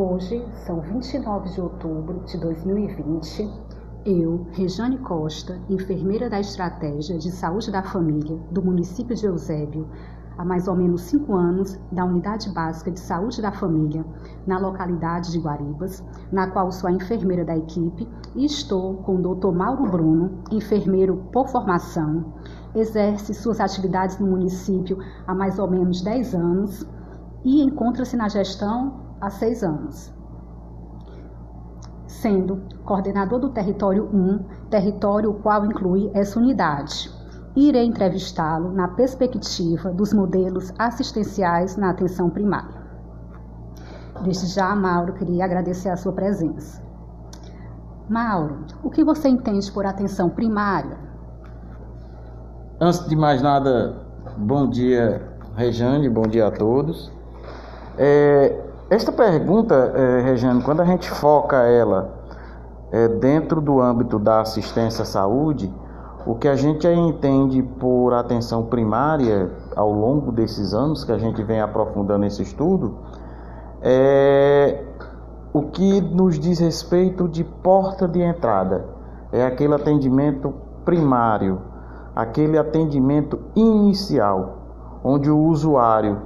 Hoje são 29 de outubro de 2020. Eu, Rejane Costa, enfermeira da Estratégia de Saúde da Família do município de Eusébio, há mais ou menos cinco anos, da Unidade Básica de Saúde da Família, na localidade de Guaribas, na qual sou a enfermeira da equipe, e estou com o Dr. Mauro Bruno, enfermeiro por formação, exerce suas atividades no município há mais ou menos 10 anos e encontra-se na gestão há seis anos, sendo coordenador do Território 1, território o qual inclui essa unidade. Irei entrevistá-lo na perspectiva dos modelos assistenciais na atenção primária. Desde já, Mauro, queria agradecer a sua presença. Mauro, o que você entende por atenção primária? Antes de mais nada, bom dia, Rejane, bom dia a todos. É, esta pergunta, é, Regiane, quando a gente foca ela é, dentro do âmbito da assistência à saúde, o que a gente entende por atenção primária ao longo desses anos que a gente vem aprofundando esse estudo é o que nos diz respeito de porta de entrada. É aquele atendimento primário, aquele atendimento inicial, onde o usuário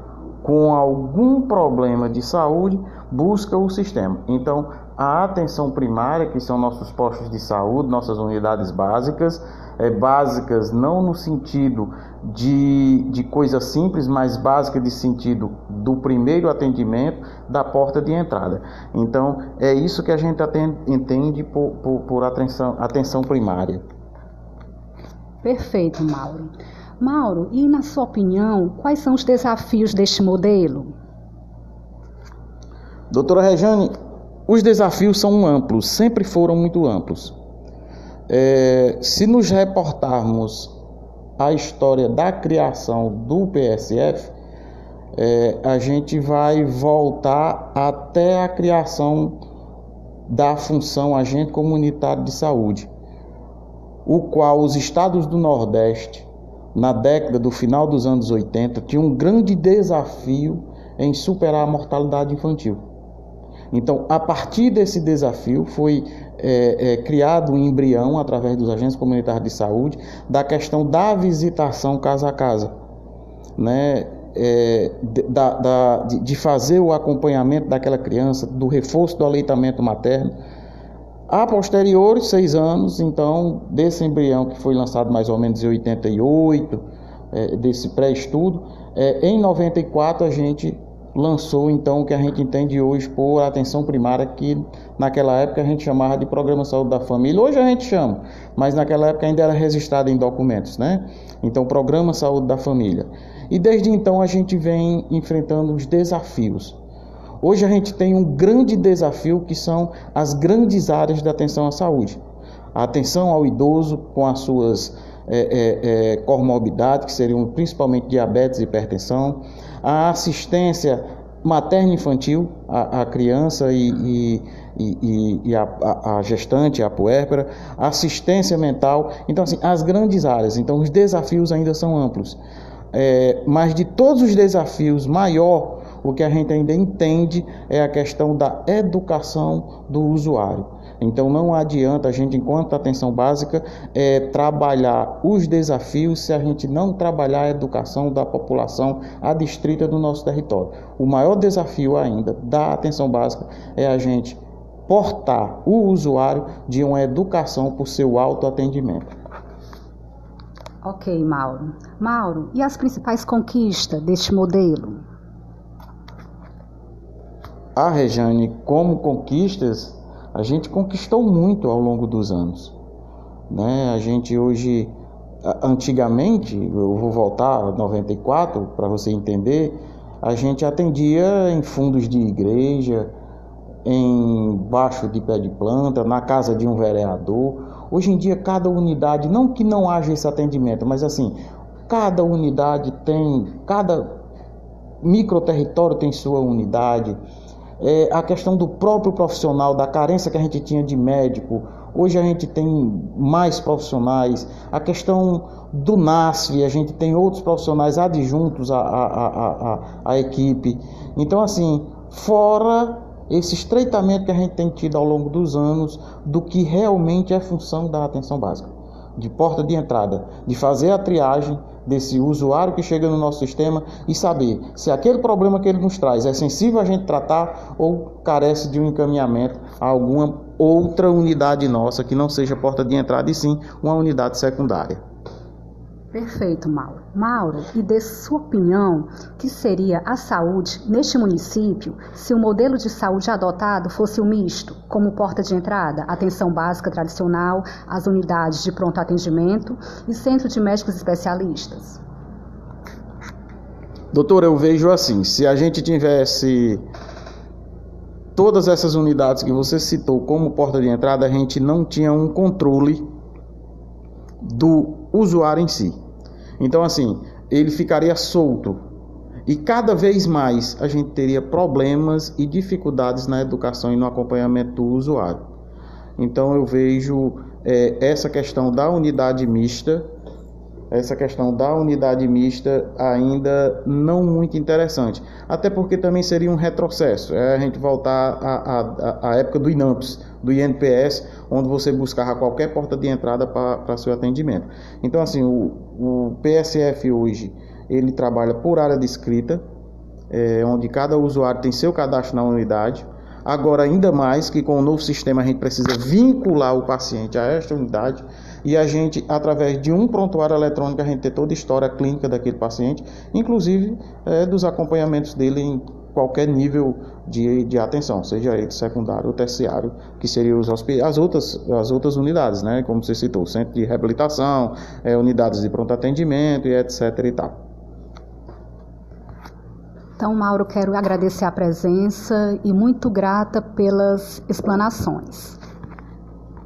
com algum problema de saúde busca o sistema. Então, a atenção primária, que são nossos postos de saúde, nossas unidades básicas, é, básicas não no sentido de, de coisa simples, mas básica de sentido do primeiro atendimento, da porta de entrada. Então, é isso que a gente atende, entende por, por, por atenção, atenção primária. Perfeito, Mauro. Mauro, e na sua opinião, quais são os desafios deste modelo? Doutora Rejane, os desafios são amplos, sempre foram muito amplos. É, se nos reportarmos a história da criação do PSF, é, a gente vai voltar até a criação da função agente comunitário de saúde, o qual os estados do Nordeste na década do final dos anos 80, tinha um grande desafio em superar a mortalidade infantil. Então, a partir desse desafio, foi é, é, criado um embrião, através dos agentes comunitários de saúde, da questão da visitação casa a casa, né? É, da, da, de fazer o acompanhamento daquela criança, do reforço do aleitamento materno a posteriori, seis anos, então, desse embrião que foi lançado mais ou menos em 88, é, desse pré-estudo, é, em 94 a gente lançou então o que a gente entende hoje por atenção primária, que naquela época a gente chamava de Programa Saúde da Família. Hoje a gente chama, mas naquela época ainda era registrado em documentos, né? Então, Programa Saúde da Família. E desde então a gente vem enfrentando os desafios Hoje a gente tem um grande desafio que são as grandes áreas da atenção à saúde. A atenção ao idoso com as suas é, é, é, comorbidades, que seriam principalmente diabetes e hipertensão, a assistência materno-infantil à, criança e, e, e, e a, a, a, gestante, a puérpera, assistência mental. Então, assim, as grandes áreas. Então, os desafios ainda são amplos. É, mas de todos os desafios, maior o que a gente ainda entende é a questão da educação do usuário. Então não adianta a gente, enquanto atenção básica, é, trabalhar os desafios se a gente não trabalhar a educação da população adstrita do nosso território. O maior desafio ainda da atenção básica é a gente portar o usuário de uma educação por seu autoatendimento. Ok, Mauro. Mauro, e as principais conquistas deste modelo? A Rejane como conquistas, a gente conquistou muito ao longo dos anos. Né? A gente hoje, antigamente, eu vou voltar a 94 para você entender, a gente atendia em fundos de igreja, em baixo de pé de planta, na casa de um vereador. Hoje em dia, cada unidade, não que não haja esse atendimento, mas assim, cada unidade tem, cada microterritório tem sua unidade é, a questão do próprio profissional, da carência que a gente tinha de médico. Hoje a gente tem mais profissionais. A questão do NASF, a gente tem outros profissionais adjuntos à, à, à, à, à equipe. Então, assim, fora esse estreitamento que a gente tem tido ao longo dos anos do que realmente é função da atenção básica, de porta de entrada, de fazer a triagem desse usuário que chega no nosso sistema e saber se aquele problema que ele nos traz é sensível a gente tratar ou carece de um encaminhamento a alguma outra unidade nossa que não seja porta de entrada e sim uma unidade secundária. Perfeito, Mauro. Mauro, e dê sua opinião, que seria a saúde neste município se o modelo de saúde adotado fosse o misto, como porta de entrada, atenção básica tradicional, as unidades de pronto atendimento e centro de médicos especialistas? Doutor, eu vejo assim, se a gente tivesse todas essas unidades que você citou como porta de entrada, a gente não tinha um controle do usuário em si. Então, assim, ele ficaria solto. E cada vez mais a gente teria problemas e dificuldades na educação e no acompanhamento do usuário. Então, eu vejo é, essa questão da unidade mista essa questão da unidade mista ainda não muito interessante. Até porque também seria um retrocesso. É a gente voltar à, à, à época do INAMPS, do INPS, onde você buscava qualquer porta de entrada para seu atendimento. Então, assim, o, o PSF hoje, ele trabalha por área de escrita, é, onde cada usuário tem seu cadastro na unidade. Agora, ainda mais que com o novo sistema a gente precisa vincular o paciente a esta unidade e a gente, através de um prontuário eletrônico, a gente ter toda a história clínica daquele paciente, inclusive é, dos acompanhamentos dele em qualquer nível de, de atenção, seja ele secundário ou terciário, que seriam os as outras, as outras unidades, né? como você citou, centro de reabilitação, é, unidades de pronto atendimento e etc. e tal. Então, Mauro, quero agradecer a presença e muito grata pelas explanações.